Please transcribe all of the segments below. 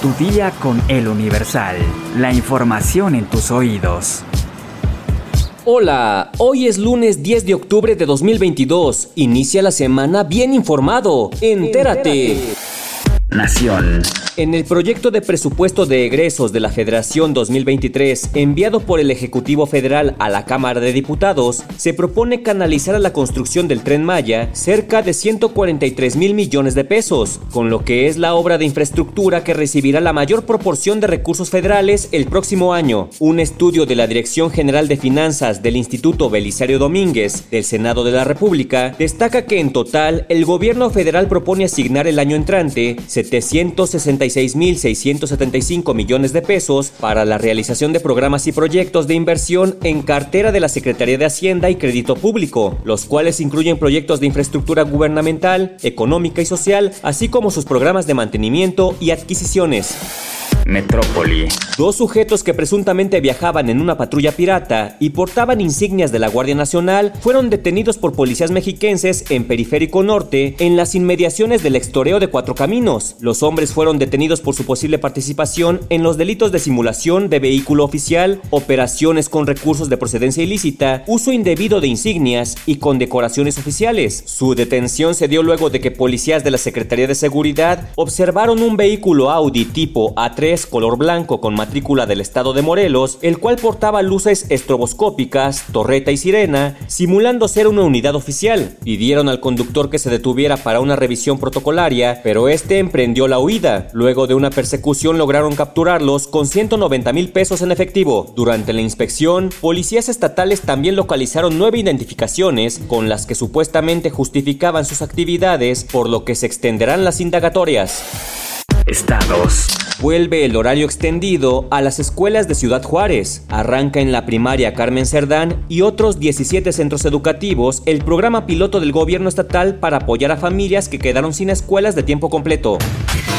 Tu día con el Universal. La información en tus oídos. Hola, hoy es lunes 10 de octubre de 2022. Inicia la semana bien informado. Entérate. Nación. En el proyecto de presupuesto de egresos de la Federación 2023, enviado por el Ejecutivo Federal a la Cámara de Diputados, se propone canalizar a la construcción del tren Maya cerca de 143 mil millones de pesos, con lo que es la obra de infraestructura que recibirá la mayor proporción de recursos federales el próximo año. Un estudio de la Dirección General de Finanzas del Instituto Belisario Domínguez del Senado de la República destaca que en total el gobierno federal propone asignar el año entrante 766 6.675 millones de pesos para la realización de programas y proyectos de inversión en cartera de la Secretaría de Hacienda y Crédito Público, los cuales incluyen proyectos de infraestructura gubernamental, económica y social, así como sus programas de mantenimiento y adquisiciones. Metrópoli. Dos sujetos que presuntamente viajaban en una patrulla pirata y portaban insignias de la Guardia Nacional fueron detenidos por policías mexiquenses en Periférico Norte, en las inmediaciones del extoreo de Cuatro Caminos. Los hombres fueron detenidos por su posible participación en los delitos de simulación de vehículo oficial, operaciones con recursos de procedencia ilícita, uso indebido de insignias y condecoraciones oficiales. Su detención se dio luego de que policías de la Secretaría de Seguridad observaron un vehículo Audi tipo A3 color blanco con matrícula del estado de Morelos, el cual portaba luces estroboscópicas, torreta y sirena, simulando ser una unidad oficial. Pidieron al conductor que se detuviera para una revisión protocolaria, pero este emprendió la huida. Luego de una persecución lograron capturarlos con 190 mil pesos en efectivo. Durante la inspección, policías estatales también localizaron nueve identificaciones con las que supuestamente justificaban sus actividades, por lo que se extenderán las indagatorias. Estados. Vuelve el horario extendido a las escuelas de Ciudad Juárez. Arranca en la primaria Carmen Cerdán y otros 17 centros educativos el programa piloto del gobierno estatal para apoyar a familias que quedaron sin escuelas de tiempo completo.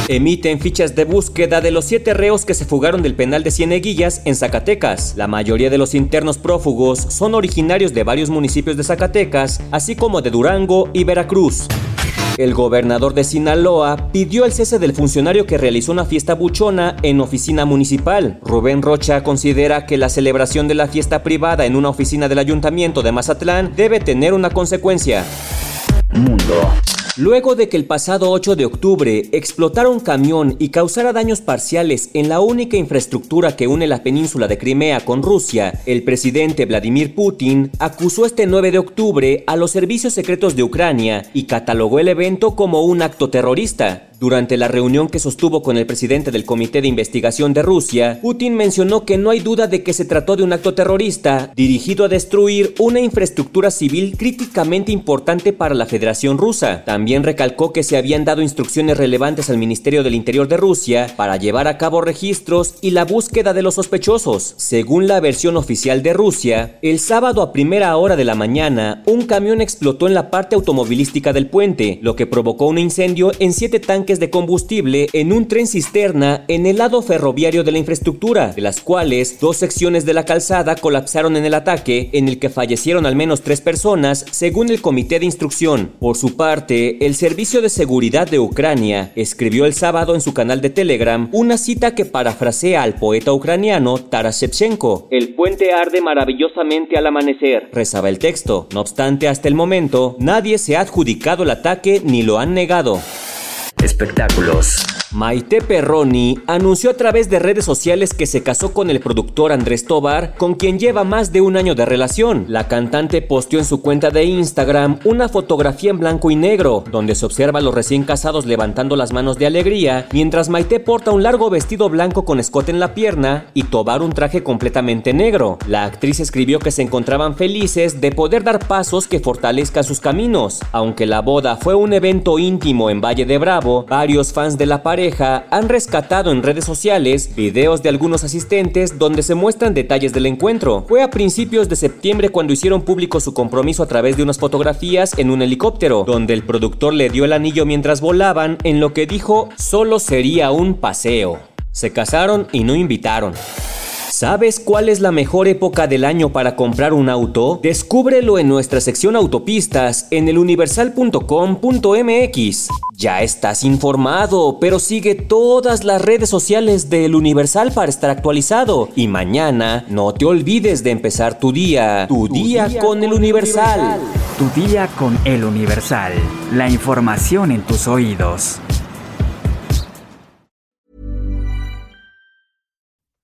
Emiten fichas de búsqueda de los siete reos que se fugaron del penal de Cieneguillas en Zacatecas. La mayoría de los internos prófugos son originarios de varios municipios de Zacatecas, así como de Durango y Veracruz. El gobernador de Sinaloa pidió el cese del funcionario que realizó una fiesta buchona en oficina municipal. Rubén Rocha considera que la celebración de la fiesta privada en una oficina del ayuntamiento de Mazatlán debe tener una consecuencia. Mundo. Luego de que el pasado 8 de octubre explotara un camión y causara daños parciales en la única infraestructura que une la península de Crimea con Rusia, el presidente Vladimir Putin acusó este 9 de octubre a los servicios secretos de Ucrania y catalogó el evento como un acto terrorista. Durante la reunión que sostuvo con el presidente del Comité de Investigación de Rusia, Putin mencionó que no hay duda de que se trató de un acto terrorista dirigido a destruir una infraestructura civil críticamente importante para la Federación Rusa. También recalcó que se habían dado instrucciones relevantes al Ministerio del Interior de Rusia para llevar a cabo registros y la búsqueda de los sospechosos. Según la versión oficial de Rusia, el sábado a primera hora de la mañana, un camión explotó en la parte automovilística del puente, lo que provocó un incendio en siete tanques de combustible en un tren cisterna en el lado ferroviario de la infraestructura, de las cuales dos secciones de la calzada colapsaron en el ataque, en el que fallecieron al menos tres personas, según el comité de instrucción. Por su parte, el Servicio de Seguridad de Ucrania escribió el sábado en su canal de Telegram una cita que parafrasea al poeta ucraniano Taras Shevchenko. El puente arde maravillosamente al amanecer, rezaba el texto. No obstante, hasta el momento, nadie se ha adjudicado el ataque ni lo han negado. Espectáculos. Maite Perroni anunció a través de redes sociales que se casó con el productor Andrés Tobar, con quien lleva más de un año de relación. La cantante posteó en su cuenta de Instagram una fotografía en blanco y negro, donde se observa a los recién casados levantando las manos de alegría, mientras Maite porta un largo vestido blanco con escote en la pierna y Tobar un traje completamente negro. La actriz escribió que se encontraban felices de poder dar pasos que fortalezcan sus caminos. Aunque la boda fue un evento íntimo en Valle de Bravo, varios fans de la pareja han rescatado en redes sociales videos de algunos asistentes donde se muestran detalles del encuentro. Fue a principios de septiembre cuando hicieron público su compromiso a través de unas fotografías en un helicóptero, donde el productor le dio el anillo mientras volaban en lo que dijo solo sería un paseo. Se casaron y no invitaron. ¿Sabes cuál es la mejor época del año para comprar un auto? Descúbrelo en nuestra sección autopistas en eluniversal.com.mx. Ya estás informado, pero sigue todas las redes sociales de El Universal para estar actualizado. Y mañana no te olvides de empezar tu día. Tu, día, con, El Universal. Tu día con El Universal. La información en tus oídos.